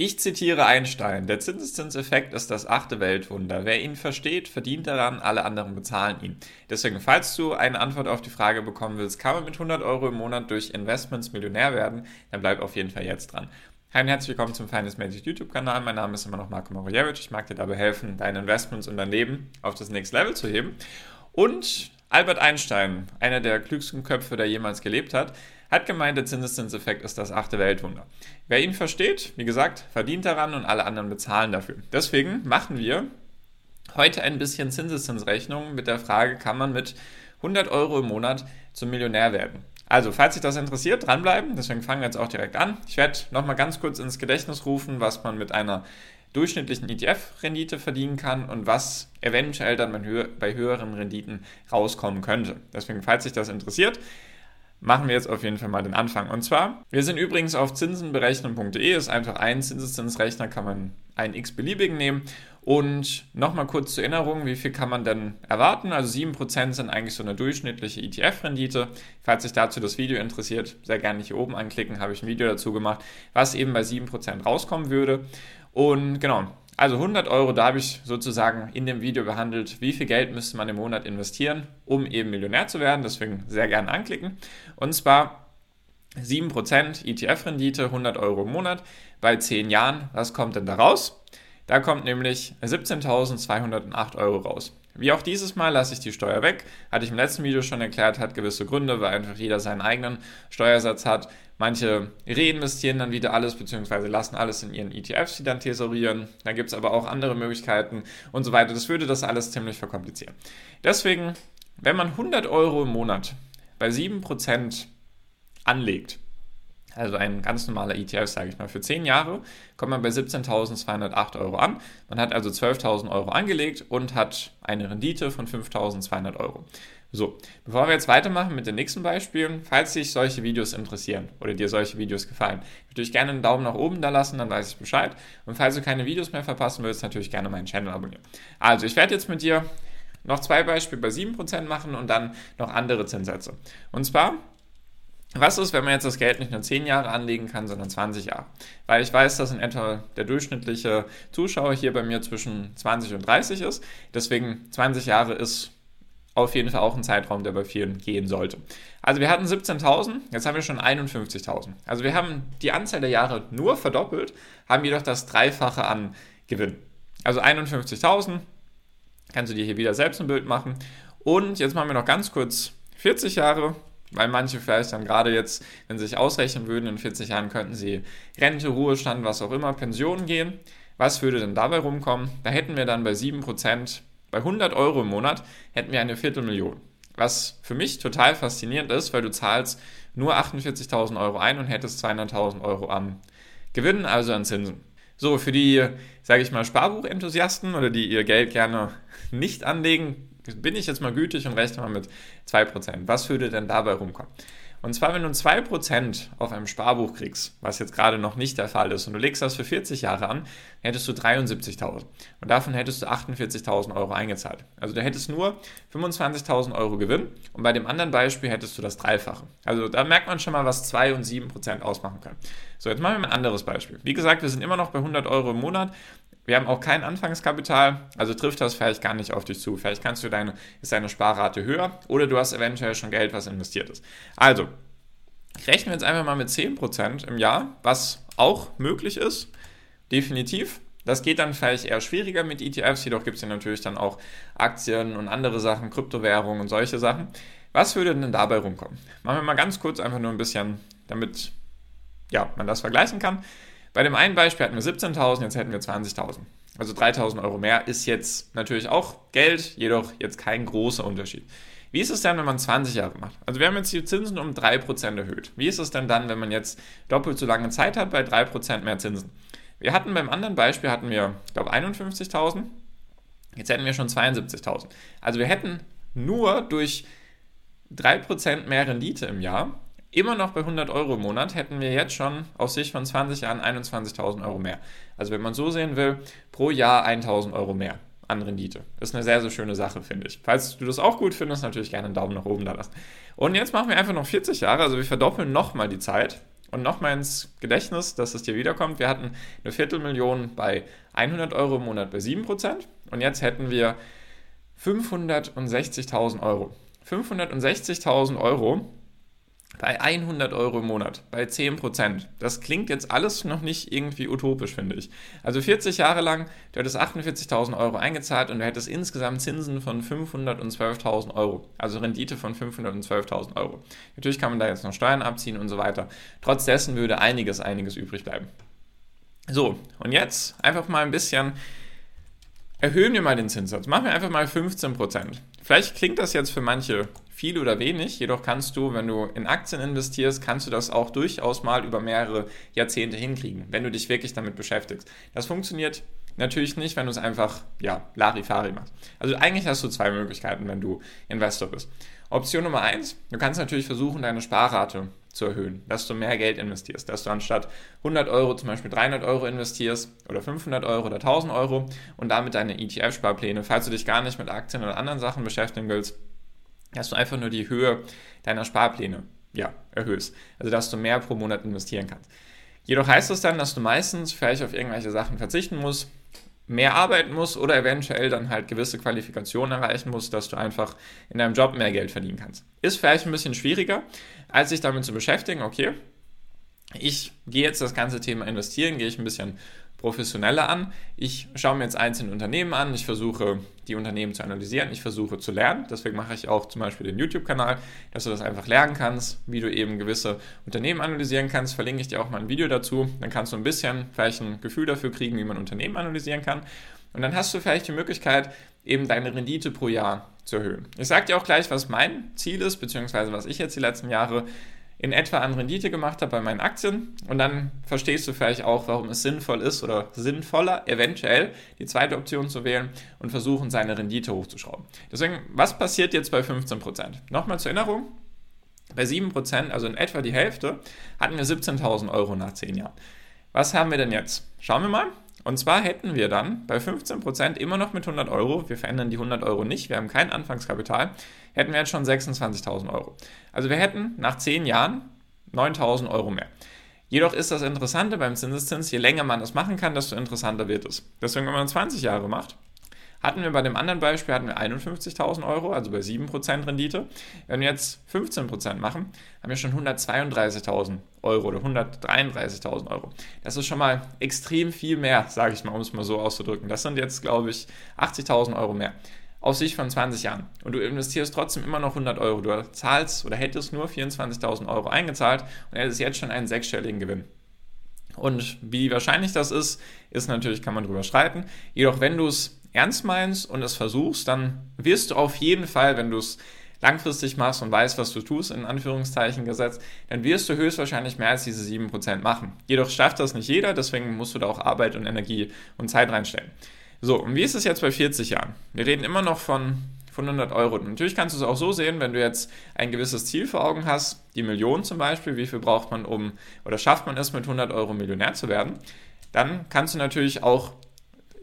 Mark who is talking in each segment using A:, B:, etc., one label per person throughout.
A: Ich zitiere Einstein, der Zinseszinseffekt ist das achte Weltwunder. Wer ihn versteht, verdient daran, alle anderen bezahlen ihn. Deswegen, falls du eine Antwort auf die Frage bekommen willst, kann man mit 100 Euro im Monat durch Investments Millionär werden, dann bleib auf jeden Fall jetzt dran. Hi und herzlich willkommen zum Finance Magic YouTube-Kanal. Mein Name ist immer noch Marco Morojewicz. Ich mag dir dabei helfen, deine Investments und dein Leben auf das nächste Level zu heben. Und Albert Einstein, einer der klügsten Köpfe, der jemals gelebt hat, hat gemeint, der Zinseszinseffekt ist das achte Weltwunder. Wer ihn versteht, wie gesagt, verdient daran und alle anderen bezahlen dafür. Deswegen machen wir heute ein bisschen Zinseszinsrechnung mit der Frage, kann man mit 100 Euro im Monat zum Millionär werden? Also, falls sich das interessiert, dranbleiben. Deswegen fangen wir jetzt auch direkt an. Ich werde nochmal ganz kurz ins Gedächtnis rufen, was man mit einer durchschnittlichen ETF-Rendite verdienen kann und was eventuell dann bei höheren Renditen rauskommen könnte. Deswegen, falls sich das interessiert, machen wir jetzt auf jeden Fall mal den Anfang. Und zwar, wir sind übrigens auf zinsenberechnen.de, ist einfach ein Zinseszinsrechner, kann man einen x-beliebigen nehmen. Und nochmal kurz zur Erinnerung, wie viel kann man denn erwarten? Also 7% sind eigentlich so eine durchschnittliche ETF-Rendite. Falls sich dazu das Video interessiert, sehr gerne hier oben anklicken, habe ich ein Video dazu gemacht, was eben bei 7% rauskommen würde. Und genau, also 100 Euro, da habe ich sozusagen in dem Video behandelt, wie viel Geld müsste man im Monat investieren, um eben Millionär zu werden. Deswegen sehr gerne anklicken. Und zwar 7% ETF-Rendite, 100 Euro im Monat bei 10 Jahren. Was kommt denn da raus? Da kommt nämlich 17.208 Euro raus. Wie auch dieses Mal lasse ich die Steuer weg. Hatte ich im letzten Video schon erklärt, hat gewisse Gründe, weil einfach jeder seinen eigenen Steuersatz hat. Manche reinvestieren dann wieder alles, beziehungsweise lassen alles in ihren ETFs, die dann tesorieren. Dann gibt es aber auch andere Möglichkeiten und so weiter. Das würde das alles ziemlich verkomplizieren. Deswegen, wenn man 100 Euro im Monat bei 7% anlegt, also ein ganz normaler ETF, sage ich mal, für 10 Jahre kommt man bei 17.208 Euro an. Man hat also 12.000 Euro angelegt und hat eine Rendite von 5.200 Euro. So, bevor wir jetzt weitermachen mit den nächsten Beispielen, falls dich solche Videos interessieren oder dir solche Videos gefallen, würde ich gerne einen Daumen nach oben da lassen, dann weiß ich Bescheid. Und falls du keine Videos mehr verpassen willst, natürlich gerne meinen Channel abonnieren. Also, ich werde jetzt mit dir noch zwei Beispiele bei 7% machen und dann noch andere Zinssätze. Und zwar was ist, wenn man jetzt das Geld nicht nur 10 Jahre anlegen kann, sondern 20 Jahre? Weil ich weiß, dass in etwa der durchschnittliche Zuschauer hier bei mir zwischen 20 und 30 ist. Deswegen 20 Jahre ist auf jeden Fall auch ein Zeitraum, der bei vielen gehen sollte. Also wir hatten 17.000, jetzt haben wir schon 51.000. Also wir haben die Anzahl der Jahre nur verdoppelt, haben jedoch das Dreifache an Gewinn. Also 51.000, kannst du dir hier wieder selbst ein Bild machen. Und jetzt machen wir noch ganz kurz 40 Jahre, weil manche vielleicht dann gerade jetzt, wenn sie sich ausrechnen würden, in 40 Jahren könnten sie Rente, Ruhestand, was auch immer, Pension gehen. Was würde denn dabei rumkommen? Da hätten wir dann bei 7%, bei 100 Euro im Monat, hätten wir eine Viertelmillion. Was für mich total faszinierend ist, weil du zahlst nur 48.000 Euro ein und hättest 200.000 Euro an Gewinn, also an Zinsen. So, für die, sage ich mal, Sparbuchenthusiasten oder die ihr Geld gerne nicht anlegen, bin ich jetzt mal gütig und rechne mal mit 2%. Was würde denn dabei rumkommen? Und zwar, wenn du 2% auf einem Sparbuch kriegst, was jetzt gerade noch nicht der Fall ist, und du legst das für 40 Jahre an, hättest du 73.000. Und davon hättest du 48.000 Euro eingezahlt. Also du hättest nur 25.000 Euro Gewinn und bei dem anderen Beispiel hättest du das Dreifache. Also da merkt man schon mal, was 2 und 7% ausmachen können. So, jetzt machen wir mal ein anderes Beispiel. Wie gesagt, wir sind immer noch bei 100 Euro im Monat. Wir haben auch kein Anfangskapital, also trifft das vielleicht gar nicht auf dich zu. Vielleicht kannst du deine, ist deine Sparrate höher oder du hast eventuell schon Geld, was investiert ist. Also, rechnen wir jetzt einfach mal mit 10% im Jahr, was auch möglich ist. Definitiv. Das geht dann vielleicht eher schwieriger mit ETFs, jedoch gibt es hier natürlich dann auch Aktien und andere Sachen, Kryptowährungen und solche Sachen. Was würde denn dabei rumkommen? Machen wir mal ganz kurz einfach nur ein bisschen, damit ja, man das vergleichen kann. Bei dem einen Beispiel hatten wir 17.000, jetzt hätten wir 20.000. Also 3.000 Euro mehr ist jetzt natürlich auch Geld, jedoch jetzt kein großer Unterschied. Wie ist es denn, wenn man 20 Jahre macht? Also wir haben jetzt die Zinsen um 3% erhöht. Wie ist es denn dann, wenn man jetzt doppelt so lange Zeit hat bei 3% mehr Zinsen? Wir hatten beim anderen Beispiel, hatten wir, ich glaube, 51.000. Jetzt hätten wir schon 72.000. Also wir hätten nur durch 3% mehr Rendite im Jahr immer noch bei 100 Euro im Monat hätten wir jetzt schon aus Sicht von 20 Jahren 21.000 Euro mehr. Also wenn man so sehen will, pro Jahr 1.000 Euro mehr an Rendite. Ist eine sehr, sehr schöne Sache, finde ich. Falls du das auch gut findest, natürlich gerne einen Daumen nach oben da lassen. Und jetzt machen wir einfach noch 40 Jahre, also wir verdoppeln nochmal die Zeit Und nochmal ins Gedächtnis, dass es dir wiederkommt. Wir hatten eine Viertelmillion bei 100 Euro im Monat bei 7% und jetzt hätten wir 560.000 Euro. 560.000 Euro bei 100 Euro im Monat, bei 10 Prozent. Das klingt jetzt alles noch nicht irgendwie utopisch, finde ich. Also 40 Jahre lang, du hättest 48.000 Euro eingezahlt und du hättest insgesamt Zinsen von 512.000 Euro. Also Rendite von 512.000 Euro. Natürlich kann man da jetzt noch Steuern abziehen und so weiter. Trotz dessen würde einiges, einiges übrig bleiben. So, und jetzt einfach mal ein bisschen erhöhen wir mal den Zinssatz. Machen wir einfach mal 15%. Vielleicht klingt das jetzt für manche viel oder wenig, jedoch kannst du, wenn du in Aktien investierst, kannst du das auch durchaus mal über mehrere Jahrzehnte hinkriegen, wenn du dich wirklich damit beschäftigst. Das funktioniert natürlich nicht, wenn du es einfach, ja, Larifari machst. Also eigentlich hast du zwei Möglichkeiten, wenn du Investor bist. Option Nummer eins, du kannst natürlich versuchen, deine Sparrate zu erhöhen, dass du mehr Geld investierst, dass du anstatt 100 Euro zum Beispiel 300 Euro investierst oder 500 Euro oder 1000 Euro und damit deine ETF-Sparpläne, falls du dich gar nicht mit Aktien oder anderen Sachen beschäftigen willst, dass du einfach nur die Höhe deiner Sparpläne ja, erhöhst. Also dass du mehr pro Monat investieren kannst. Jedoch heißt das dann, dass du meistens vielleicht auf irgendwelche Sachen verzichten musst, mehr arbeiten musst oder eventuell dann halt gewisse Qualifikationen erreichen musst, dass du einfach in deinem Job mehr Geld verdienen kannst. Ist vielleicht ein bisschen schwieriger, als sich damit zu beschäftigen, okay, ich gehe jetzt das ganze Thema investieren, gehe ich ein bisschen professioneller an. Ich schaue mir jetzt einzelne Unternehmen an, ich versuche die Unternehmen zu analysieren, ich versuche zu lernen. Deswegen mache ich auch zum Beispiel den YouTube-Kanal, dass du das einfach lernen kannst, wie du eben gewisse Unternehmen analysieren kannst. Verlinke ich dir auch mal ein Video dazu. Dann kannst du ein bisschen vielleicht ein Gefühl dafür kriegen, wie man Unternehmen analysieren kann. Und dann hast du vielleicht die Möglichkeit, eben deine Rendite pro Jahr zu erhöhen. Ich sage dir auch gleich, was mein Ziel ist, beziehungsweise was ich jetzt die letzten Jahre in etwa an Rendite gemacht habe bei meinen Aktien und dann verstehst du vielleicht auch, warum es sinnvoll ist oder sinnvoller, eventuell die zweite Option zu wählen und versuchen, seine Rendite hochzuschrauben. Deswegen, was passiert jetzt bei 15%? Nochmal zur Erinnerung, bei 7%, also in etwa die Hälfte, hatten wir 17.000 Euro nach 10 Jahren. Was haben wir denn jetzt? Schauen wir mal. Und zwar hätten wir dann bei 15% immer noch mit 100 Euro, wir verändern die 100 Euro nicht, wir haben kein Anfangskapital, hätten wir jetzt schon 26.000 Euro. Also wir hätten nach 10 Jahren 9.000 Euro mehr. Jedoch ist das Interessante beim Zinseszins, je länger man das machen kann, desto interessanter wird es. Deswegen, wenn man 20 Jahre macht, hatten wir bei dem anderen Beispiel hatten wir 51.000 Euro, also bei 7% Rendite. Wenn wir jetzt 15% machen, haben wir schon 132.000 Euro oder 133.000 Euro. Das ist schon mal extrem viel mehr, sage ich mal, um es mal so auszudrücken. Das sind jetzt, glaube ich, 80.000 Euro mehr. Aus Sicht von 20 Jahren. Und du investierst trotzdem immer noch 100 Euro. Du zahlst oder hättest nur 24.000 Euro eingezahlt und hättest jetzt schon einen sechsstelligen Gewinn. Und wie wahrscheinlich das ist, ist natürlich, kann man drüber streiten. Jedoch, wenn du es ernst meinst und es versuchst, dann wirst du auf jeden Fall, wenn du es langfristig machst und weißt, was du tust, in Anführungszeichen gesetzt, dann wirst du höchstwahrscheinlich mehr als diese 7% machen. Jedoch schafft das nicht jeder, deswegen musst du da auch Arbeit und Energie und Zeit reinstellen. So, und wie ist es jetzt bei 40 Jahren? Wir reden immer noch von, von 100 Euro. Natürlich kannst du es auch so sehen, wenn du jetzt ein gewisses Ziel vor Augen hast, die Million zum Beispiel, wie viel braucht man um, oder schafft man es mit 100 Euro Millionär zu werden, dann kannst du natürlich auch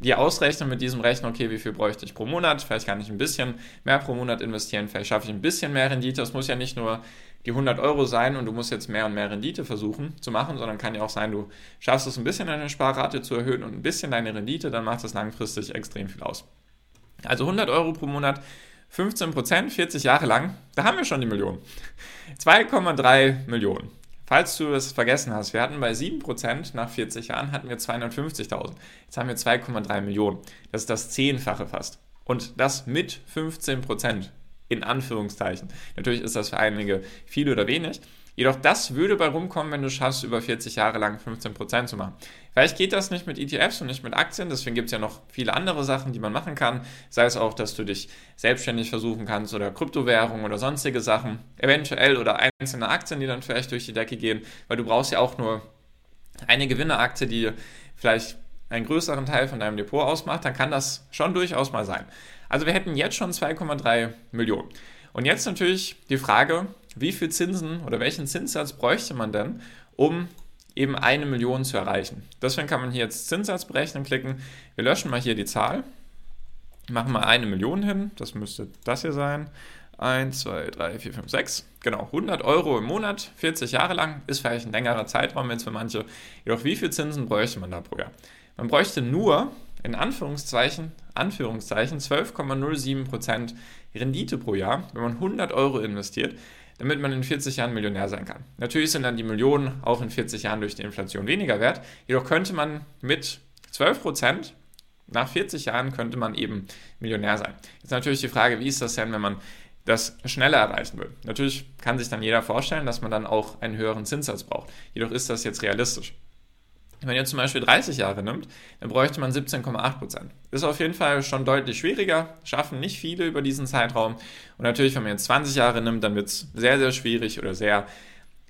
A: dir ausrechnen mit diesem Rechner, okay, wie viel bräuchte ich pro Monat, vielleicht kann ich ein bisschen mehr pro Monat investieren, vielleicht schaffe ich ein bisschen mehr Rendite. Es muss ja nicht nur die 100 Euro sein und du musst jetzt mehr und mehr Rendite versuchen zu machen, sondern kann ja auch sein, du schaffst es ein bisschen deine Sparrate zu erhöhen und ein bisschen deine Rendite, dann macht das langfristig extrem viel aus. Also 100 Euro pro Monat, 15 Prozent, 40 Jahre lang, da haben wir schon die Million. 2,3 Millionen. Falls du es vergessen hast, wir hatten bei 7% nach 40 Jahren hatten wir 250.000. Jetzt haben wir 2,3 Millionen. Das ist das Zehnfache fast. Und das mit 15%. In Anführungszeichen. Natürlich ist das für einige viel oder wenig. Jedoch das würde bei rumkommen, wenn du schaffst, über 40 Jahre lang 15% zu machen. Vielleicht geht das nicht mit ETFs und nicht mit Aktien, deswegen gibt es ja noch viele andere Sachen, die man machen kann. Sei es auch, dass du dich selbstständig versuchen kannst oder Kryptowährungen oder sonstige Sachen, eventuell oder einzelne Aktien, die dann vielleicht durch die Decke gehen, weil du brauchst ja auch nur eine Gewinneraktie, die vielleicht einen größeren Teil von deinem Depot ausmacht, dann kann das schon durchaus mal sein. Also wir hätten jetzt schon 2,3 Millionen. Und jetzt natürlich die Frage, wie viel Zinsen oder welchen Zinssatz bräuchte man denn, um eben eine Million zu erreichen. Deswegen kann man hier jetzt Zinssatz berechnen klicken. Wir löschen mal hier die Zahl, machen mal eine Million hin, das müsste das hier sein, 1, 2, 3, 4, 5, 6. Genau, 100 Euro im Monat, 40 Jahre lang, ist vielleicht ein längerer Zeitraum jetzt für manche. Jedoch, wie viel Zinsen bräuchte man da pro Jahr? Man bräuchte nur, in Anführungszeichen, Anführungszeichen 12,07% Rendite pro Jahr, wenn man 100 Euro investiert, damit man in 40 Jahren Millionär sein kann. Natürlich sind dann die Millionen auch in 40 Jahren durch die Inflation weniger wert, jedoch könnte man mit 12% nach 40 Jahren könnte man eben Millionär sein. Jetzt natürlich die Frage, wie ist das denn, wenn man das schneller erreichen will? Natürlich kann sich dann jeder vorstellen, dass man dann auch einen höheren Zinssatz braucht. Jedoch ist das jetzt realistisch. Wenn jetzt zum Beispiel 30 Jahre nimmt, dann bräuchte man 17,8 Prozent. Ist auf jeden Fall schon deutlich schwieriger, schaffen nicht viele über diesen Zeitraum. Und natürlich, wenn man jetzt 20 Jahre nimmt, dann wird es sehr, sehr schwierig oder sehr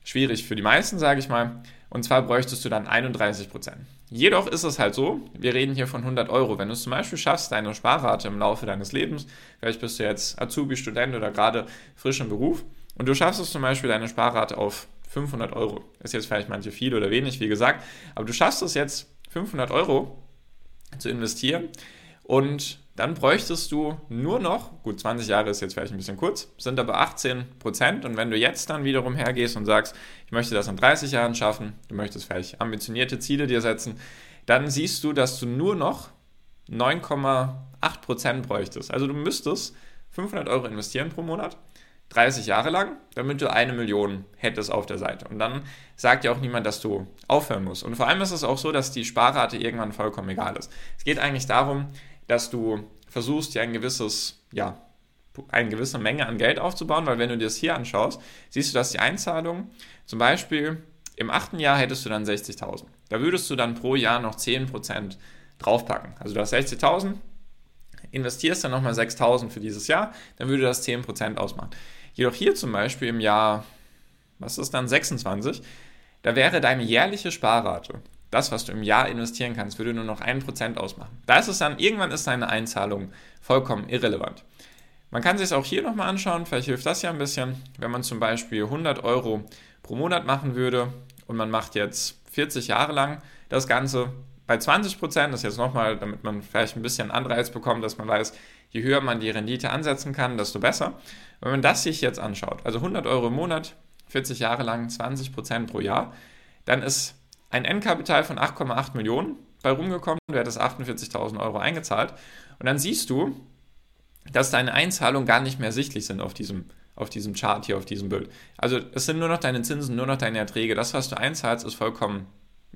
A: schwierig für die meisten, sage ich mal. Und zwar bräuchtest du dann 31 Prozent. Jedoch ist es halt so, wir reden hier von 100 Euro. Wenn du es zum Beispiel schaffst, deine Sparrate im Laufe deines Lebens, vielleicht bist du jetzt Azubi, Student oder gerade frisch im Beruf, und du schaffst es zum Beispiel, deine Sparrate auf 500 Euro. Ist jetzt vielleicht manche viel oder wenig, wie gesagt, aber du schaffst es jetzt, 500 Euro zu investieren und dann bräuchtest du nur noch, gut, 20 Jahre ist jetzt vielleicht ein bisschen kurz, sind aber 18 Prozent. Und wenn du jetzt dann wiederum hergehst und sagst, ich möchte das in 30 Jahren schaffen, du möchtest vielleicht ambitionierte Ziele dir setzen, dann siehst du, dass du nur noch 9,8 Prozent bräuchtest. Also du müsstest 500 Euro investieren pro Monat 30 Jahre lang, damit du eine Million hättest auf der Seite. Und dann sagt ja auch niemand, dass du aufhören musst. Und vor allem ist es auch so, dass die Sparrate irgendwann vollkommen egal ist. Es geht eigentlich darum, dass du versuchst, dir ein gewisses, ja, eine gewisse Menge an Geld aufzubauen, weil wenn du dir das hier anschaust, siehst du, dass die Einzahlung zum Beispiel im achten Jahr hättest du dann 60.000. Da würdest du dann pro Jahr noch 10% draufpacken. Also du hast 60.000, investierst dann nochmal 6.000 für dieses Jahr, dann würde das 10% ausmachen. Jedoch hier zum Beispiel im Jahr, was ist dann 26, da wäre deine jährliche Sparrate, das, was du im Jahr investieren kannst, würde nur noch 1% ausmachen. Da ist es dann, irgendwann ist deine Einzahlung vollkommen irrelevant. Man kann sich es auch hier nochmal anschauen, vielleicht hilft das ja ein bisschen, wenn man zum Beispiel 100 Euro pro Monat machen würde und man macht jetzt 40 Jahre lang das Ganze bei 20 Prozent, das ist jetzt nochmal, damit man vielleicht ein bisschen Anreiz bekommt, dass man weiß, je höher man die Rendite ansetzen kann, desto besser. Wenn man das sich jetzt anschaut, also 100 Euro im Monat, 40 Jahre lang, 20 Prozent pro Jahr, dann ist ein Endkapital von 8,8 Millionen bei rumgekommen, du hättest 48.000 Euro eingezahlt und dann siehst du, dass deine Einzahlungen gar nicht mehr sichtlich sind auf diesem, auf diesem Chart hier, auf diesem Bild. Also es sind nur noch deine Zinsen, nur noch deine Erträge. Das, was du einzahlst, ist vollkommen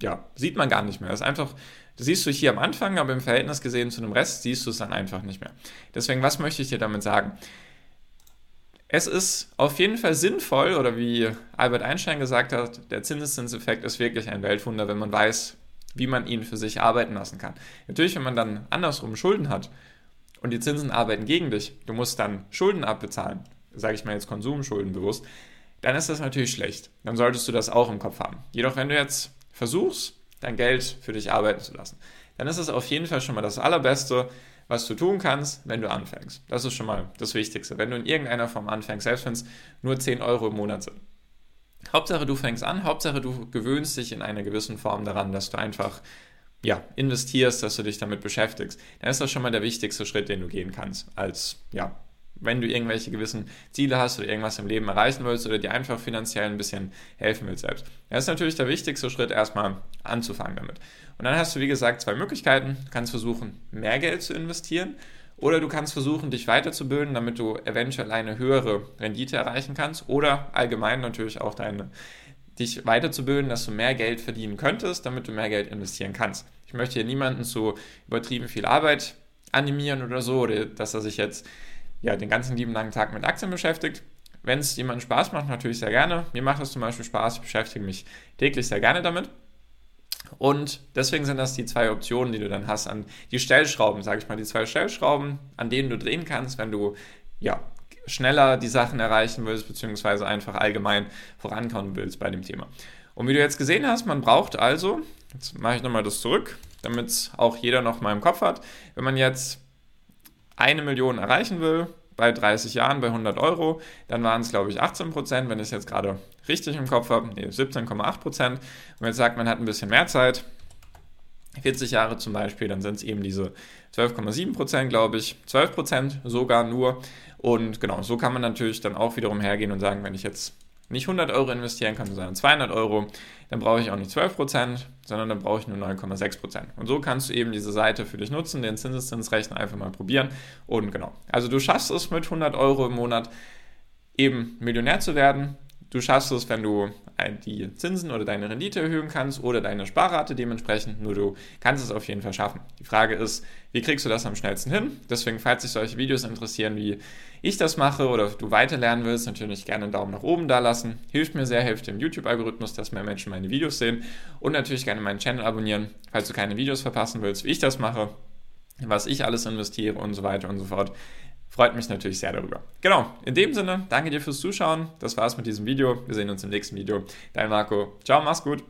A: ja, sieht man gar nicht mehr. Das ist einfach, das siehst du hier am Anfang, aber im Verhältnis gesehen zu dem Rest siehst du es dann einfach nicht mehr. Deswegen, was möchte ich dir damit sagen? Es ist auf jeden Fall sinnvoll, oder wie Albert Einstein gesagt hat, der Zinseszinseffekt ist wirklich ein Weltwunder, wenn man weiß, wie man ihn für sich arbeiten lassen kann. Natürlich, wenn man dann andersrum Schulden hat und die Zinsen arbeiten gegen dich, du musst dann Schulden abbezahlen, sage ich mal jetzt Konsumschulden bewusst, dann ist das natürlich schlecht. Dann solltest du das auch im Kopf haben. Jedoch, wenn du jetzt versuchst, dein Geld für dich arbeiten zu lassen, dann ist es auf jeden Fall schon mal das Allerbeste, was du tun kannst, wenn du anfängst. Das ist schon mal das Wichtigste. Wenn du in irgendeiner Form anfängst, selbst wenn es nur 10 Euro im Monat sind. Hauptsache, du fängst an, Hauptsache, du gewöhnst dich in einer gewissen Form daran, dass du einfach ja, investierst, dass du dich damit beschäftigst. Dann ist das schon mal der wichtigste Schritt, den du gehen kannst, als ja, wenn du irgendwelche gewissen Ziele hast oder irgendwas im Leben erreichen willst oder dir einfach finanziell ein bisschen helfen willst selbst. Das ist natürlich der wichtigste Schritt, erstmal anzufangen damit. Und dann hast du, wie gesagt, zwei Möglichkeiten. Du kannst versuchen, mehr Geld zu investieren oder du kannst versuchen, dich weiterzubilden, damit du eventuell eine höhere Rendite erreichen kannst oder allgemein natürlich auch deine, dich weiterzubilden, dass du mehr Geld verdienen könntest, damit du mehr Geld investieren kannst. Ich möchte hier niemanden zu übertrieben viel Arbeit animieren oder so, oder dass er sich jetzt ja, den ganzen lieben langen Tag mit Aktien beschäftigt. Wenn es jemandem Spaß macht, natürlich sehr gerne. Mir macht es zum Beispiel Spaß, ich beschäftige mich täglich sehr gerne damit. Und deswegen sind das die zwei Optionen, die du dann hast, an die Stellschrauben, sage ich mal, die zwei Stellschrauben, an denen du drehen kannst, wenn du ja, schneller die Sachen erreichen willst, beziehungsweise einfach allgemein vorankommen willst bei dem Thema. Und wie du jetzt gesehen hast, man braucht also, jetzt mache ich nochmal das zurück, damit es auch jeder noch mal im Kopf hat, wenn man jetzt eine Million erreichen will, bei 30 Jahren bei 100 Euro, dann waren es, glaube ich, 18 Prozent, wenn ich es jetzt gerade richtig im Kopf habe, nee, 17,8 Prozent. Und jetzt sagt man hat ein bisschen mehr Zeit, 40 Jahre zum Beispiel, dann sind es eben diese 12,7 Prozent, glaube ich, 12 Prozent sogar nur. Und genau, so kann man natürlich dann auch wiederum hergehen und sagen, wenn ich jetzt nicht 100 Euro investieren kann, sondern 200 Euro, dann brauche ich auch nicht 12 Prozent, sondern dann brauche ich nur 9,6 Prozent. Und so kannst du eben diese Seite für dich nutzen, den Zinseszinsrechner einfach mal probieren. Und genau, also du schaffst es mit 100 Euro im Monat eben Millionär zu werden Du schaffst es, wenn du die Zinsen oder deine Rendite erhöhen kannst oder deine Sparrate dementsprechend. Nur du kannst es auf jeden Fall schaffen. Die Frage ist, wie kriegst du das am schnellsten hin? Deswegen, falls dich solche Videos interessieren, wie ich das mache oder du weiterlernen willst, natürlich gerne einen Daumen nach oben da lassen. Hilft mir sehr, hilft dem YouTube-Algorithmus, dass mehr Menschen meine Videos sehen. Und natürlich gerne meinen Channel abonnieren, falls du keine Videos verpassen willst, wie ich das mache, was ich alles investiere und so weiter und so fort. Freut mich natürlich sehr darüber. Genau, in dem Sinne, danke dir fürs Zuschauen. Das war's mit diesem Video. Wir sehen uns im nächsten Video. Dein Marco. Ciao, mach's gut.